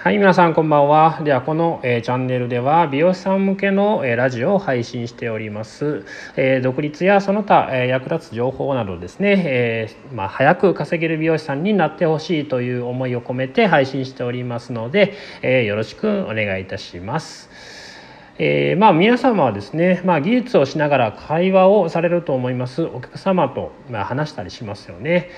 はい、皆さんこんばんは。では、この、えー、チャンネルでは、美容師さん向けの、えー、ラジオを配信しております。えー、独立やその他、え役立つ情報などですね、えまあ、早く稼げる美容師さんになってほしいという思いを込めて配信しておりますので、えよろしくお願いいたします。えー、まあ皆様はですね、まあ、技術をしながら会話をされると思いますお客様と、まあ、話したりしますよね。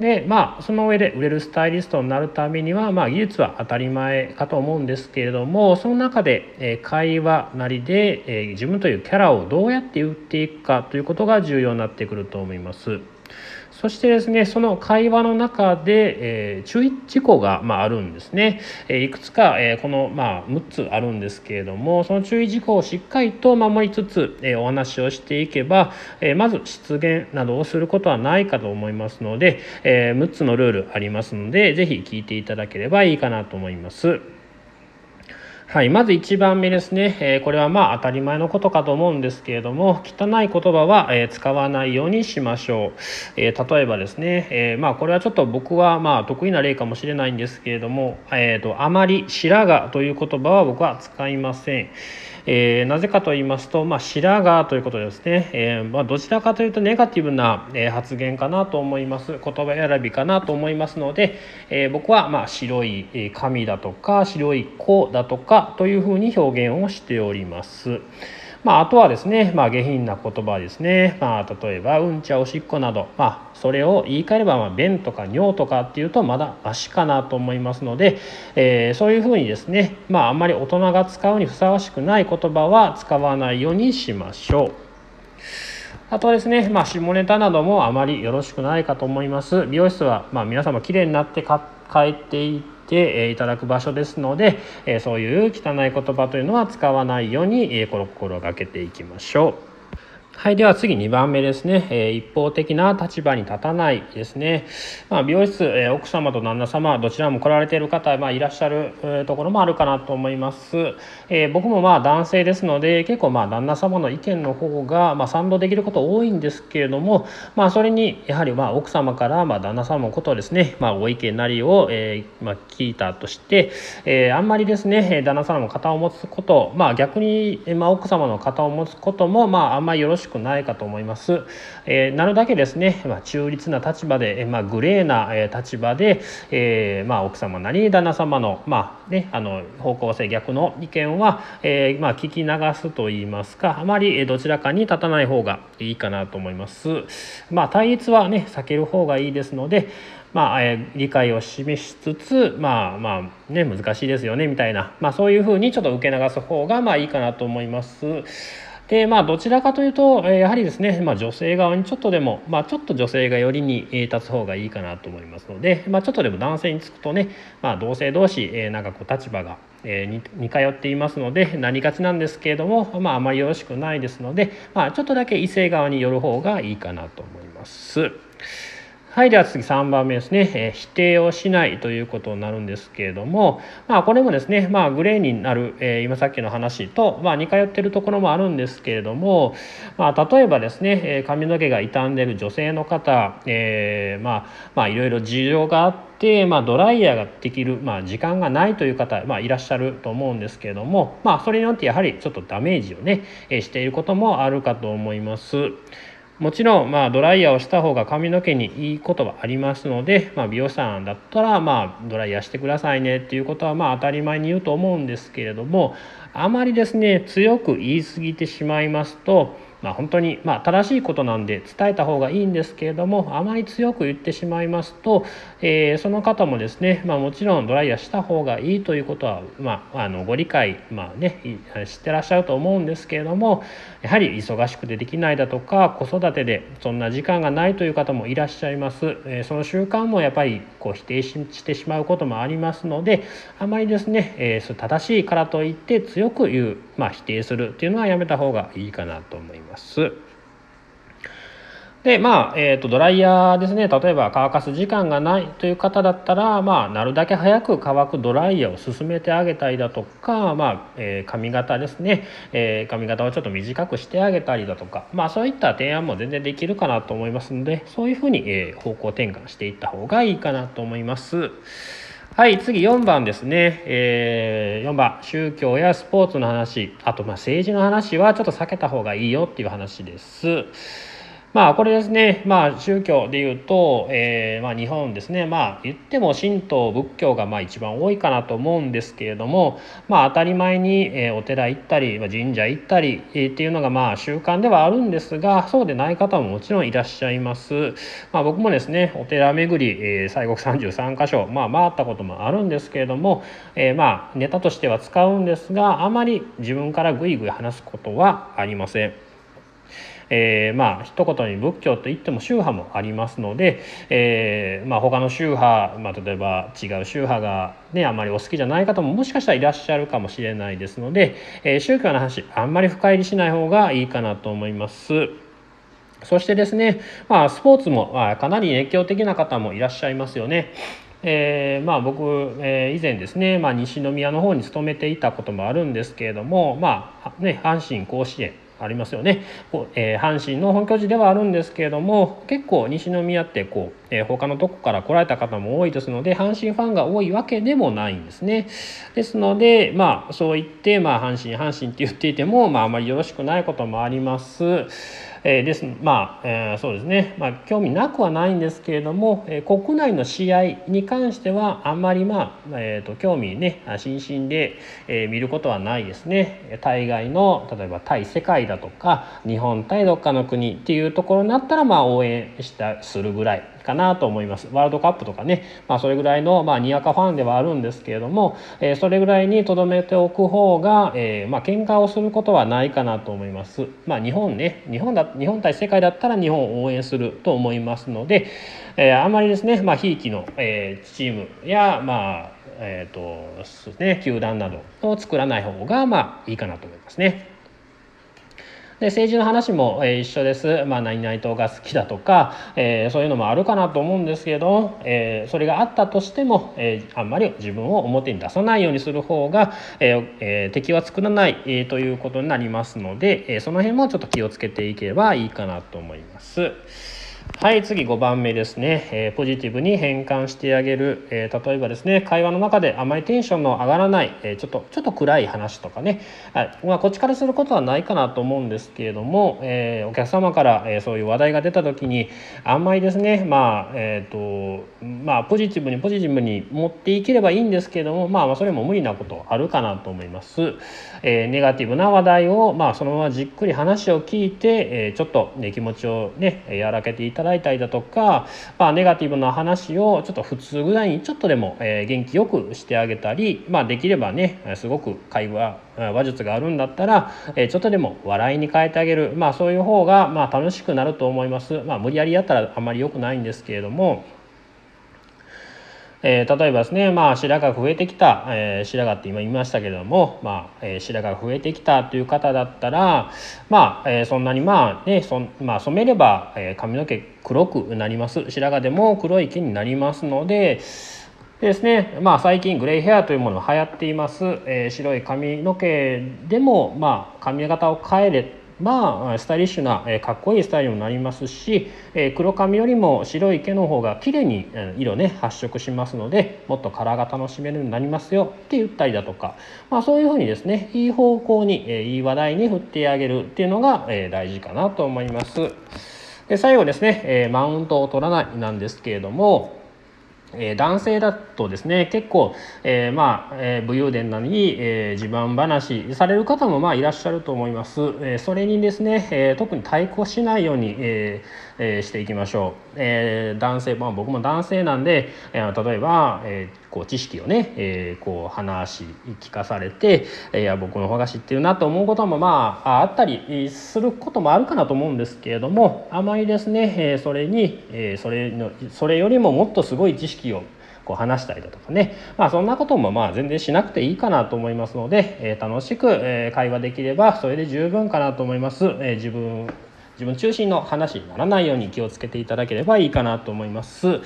でまあその上で売れるスタイリストになるためには、まあ、技術は当たり前かと思うんですけれどもその中で、え会話なりで、え自分というキャラをどうやって売っていくかということが重要になってくると思います。そしてですねその会話の中で、えー、注意事項が、まあ、あるんですね、え、いくつか、え、この、まあ、6つあるんですけれどもその注意事項をしっかりと守りつつ、えお話をしていけば、えまず失言などをすることはないかと思いますので、え6つのルールありますので是非聞いていただければいいかなと思います。はい、まず1番目ですね、え、これはまあ当たり前のことかと思うんですけれども汚い言葉は、え、使わないようにしましょう、え、例えばですね、えまあこれはちょっと僕はまあ得意な例かもしれないんですけれども、えーと、あまり白髪という言葉は僕は使いません、えなぜかと言いますと、まあ、白髪ということですね、えまあ、どちらかというとネガティブな、え発言かなと思います。言葉選びかなと思いますので、え僕はまあ白い髪だとか白い子だとかというふうに表現をしております。まあ、あとはですね、まあ、下品な言葉ですね、まあ、例えばうんちゃおしっこなど、まあ、それを言い換えれば、まあ、便とか尿とかっていうとまだマシかなと思いますので、えー、そういうふうにですね、まあ、あんまり大人が使うにふさわしくない言葉は使わないようにしましょう。あとですね、まあ、下ネタなどもあまりよろしくないかと思います。美容室は、まあ、皆様きれいになって帰っていていただく場所ですのでそういう汚い言葉というのは使わないように心がけていきましょう。はい、では次2番目ですね、えー、一方的な立場に立たないですね、まあ、美容室、えー、奥様と旦那様どちらも来られている方、まあ、いらっしゃる、えー、ところもあるかなと思います、えー、僕もまあ男性ですので結構まあ旦那様の意見の方がまあ賛同できること多いんですけれども、まあ、それにやはりまあ奥様からまあ旦那様のことをですね、まあ、ご意見なりを、えーまあ、聞いたとして、えー、あんまりですね旦那様の肩を持つこと、まあ、逆に、まあ、奥様の肩を持つことも、まあ、あんまりよろしくくないかと思います。えー、なるだけですね、まあ、中立な立場で、えまあ、グレーな、え立場で、えー、まあ、奥様なり旦那様の,、まあね、あの方向性逆の意見は、えー、まあ、聞き流すといいますかあまりどちらかに立たない方がいいかなと思います。まあ、対立はね避ける方がいいですので、まあ、え理解を示しつつまあまあね難しいですよねみたいな、まあ、そういうふうにちょっと受け流す方がまあいいかなと思います。でまあどちらかというとやはりですね、まあ、女性側にちょっとでも、まあ、ちょっと女性がよりに立つ方がいいかなと思いますので、まあ、ちょっとでも男性につくとね、まあ、同性同士なんかこう立場が似通っていますのでなりがちなんですけれども、まあ、あまりよろしくないですので、まあ、ちょっとだけ異性側による方がいいかなと思います。はいでは次3番目ですね、え、否定をしないということになるんですけれどもまあこれもですねまあグレーになる、え、今さっきの話と、まあ、似通ってるところもあるんですけれども、まあ、例えばですね、え髪の毛が傷んでる女性の方、えー、まあまあいろいろ事情があって、まあ、ドライヤーができる、まあ、時間がないという方、まあ、いらっしゃると思うんですけれども、まあ、それによってやはりちょっとダメージをね、えしていることもあるかと思います。もちろん、まあ、ドライヤーをした方が髪の毛にいいことはありますので、まあ、美容師さんだったら、まあ、ドライヤーしてくださいねっていうことは、まあ、当たり前に言うと思うんですけれどもあまりですね強く言い過ぎてしまいますとまあ、本当に、まあ、正しいことなんで伝えた方がいいんですけれどもあまり強く言ってしまいますと、えー、その方もですね、まあ、もちろんドライヤーした方がいいということは、まあ、あのご理解、まあね、知ってらっしゃると思うんですけれどもやはり忙しくてできないだとか子育てでそんな時間がないという方もいらっしゃいます、えー、その習慣もやっぱりこう否定してしまうこともありますのであまりですね、えー、正しいからといって強く言う、まあ、否定するっていうのはやめた方がいいかなと思います。ます。でまあ、えーと、ドライヤーですね例えば乾かす時間がないという方だったら、まあ、なるだけ早く乾くドライヤーを進めてあげたりだとか、まあえー、髪型ですね、えー、髪型をちょっと短くしてあげたりだとか、まあ、そういった提案も全然できるかなと思いますのでそういうふうに、えー、方向転換していった方がいいかなと思います。はい次4番ですね、えー、4番。宗教やスポーツの話。あとまあ政治の話はちょっと避けた方がいいよっていう話です。まあこれですね、まあ、宗教でいうと、えー、まあ、日本ですねまあ言っても神道仏教がまあ一番多いかなと思うんですけれども、まあ、当たり前に、えお寺行ったり神社行ったり、えっていうのがまあ習慣ではあるんですがそうでない方ももちろんいらっしゃいます。まあ、僕もですねお寺巡り、えー、西国33箇所、まあ、回ったこともあるんですけれども、えー、まあネタとしては使うんですがあまり自分からぐいぐい話すことはありません。えー、まあ一言に仏教といっても宗派もありますので、えーまあ、他の宗派、まあ、例えば違う宗派が、ね、あまりお好きじゃない方ももしかしたらいらっしゃるかもしれないですので、え、宗教の話あんまり深入りしない方がいいかなと思います。そしてですね、まあ、スポーツも、まあ、かなり熱狂的な方もいらっしゃいますよね。えー、まあ僕、えー、以前ですね、まあ、西宮の方に勤めていたこともあるんですけれども、まあね、阪神甲子園ありますよね、えー、阪神の本拠地ではあるんですけれども結構西宮ってこう、えー、他のとこから来られた方も多いですので阪神ファンが多いわけでもないんですね。ですのでまあそう言って、まあ、阪神阪神って言っていても、まあ、あまりよろしくないこともあります。えー、ですまあ、えー、そうですね、まあ、興味なくはないんですけれども、えー、国内の試合に関してはあんまりまあ、えーと、興味ね心身で、えー、見ることはないですね。対外の例えば対世界だとか日本対どっかの国っていうところになったらまあ応援したするぐらい。かなと思いますワールドカップとかね、まあ、それぐらいの、まあ、にわかファンではあるんですけれども、えー、それぐらいにとどめておく方が、えー、まあ喧嘩をすることはないかなと思います。まあ、日本ね日本だ日本対世界だったら日本を応援すると思いますので、えー、あんまりですね、まあ、ひいきの、えー、チームやまあえーとね、球団などを作らない方がまあいいかなと思いますね。で政治の話も、えー、一緒です、まあ、何々党が好きだとか、えー、そういうのもあるかなと思うんですけど、えー、それがあったとしても、えー、あんまり自分を表に出さないようにする方が、えーえー、敵は作らない、えー、ということになりますので、えー、その辺もちょっと気をつけていけばいいかなと思います。はい次5番目ですね、えー、ポジティブに変換してあげる、えー、例えばですね会話の中であまりテンションの上がらない、えー、ちょっとちょっと暗い話とかね、はい。まあ、こっちからすることはないかなと思うんですけれども、えお客様から、えそういう話題が出た時にあんまりですねまあえっ、とまあポジティブにポジティブに持っていければいいんですけれども、まあ、まあそれも無理なことあるかなと思います。えネガティブな話題を、まあ、そのままじっくり話を聞いて、えちょっと、ね、気持ちをね和らげていただいたりだとか、まあ、ネガティブな話をちょっと普通ぐらいにちょっとでも、え元気よくしてあげたり、まあ、できればねすごく会話話術があるんだったら、えちょっとでも笑いに変えてあげる、まあ、そういう方が、まあ、楽しくなると思います。まあ、無理やりやったらあんまり良くないんですけれども。えー、例えばですね、まあ、白髪が増えてきた、えー、白髪って今言いましたけれども、まあえー、白髪が増えてきたという方だったら、まあえー、そんなにまあねそまあ、染めれば、えー、髪の毛黒くなります。白髪でも黒い毛になりますのでですね、まあ、最近グレイヘアというものが流行っています、えー、白い髪の毛でも、まあ、髪型を変えれまあスタイリッシュな、えかっこいいスタイルになりますし、え黒髪よりも白い毛の方が綺麗に色ね発色しますのでもっとカラーが楽しめるようになりますよって言ったりだとか、まあ、そういうふうにですねいい方向に、えいい話題に振ってあげるっていうのが、え大事かなと思います。で最後ですね、えマウントを取らないなんですけれどもえー、男性だとですね結構、えー、まあ、えー、武勇伝なのに、え自慢話される方もまあいらっしゃると思います、えそれにですね、え特に対抗しないように、ええしていきましょう、え男性、まあ、僕も男性なんで、え例えば、えこう知識をね、えこう話聞かされて、えいや僕の方が知ってるなと思うこともまああったりすることもあるかなと思うんですけれどもあまりですね、えそれに、えそれのそれよりももっとすごい知識をこう話したりだとかね、まあ、そんなこともまあ全然しなくていいかなと思いますので、え楽しく、え会話できればそれで十分かなと思います。え自分自分中心の話にならないように気をつけていただければいいかなと思います。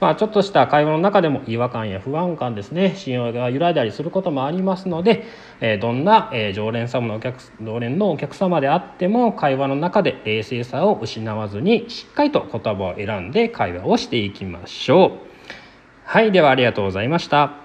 まあ、ちょっとした会話の中でも違和感や不安感ですね信用が揺らいだりすることもありますので、えどんな、え常連様のお客常連のお客様であっても会話の中で冷静さを失わずにしっかりと言葉を選んで会話をしていきましょう。はいではありがとうございました。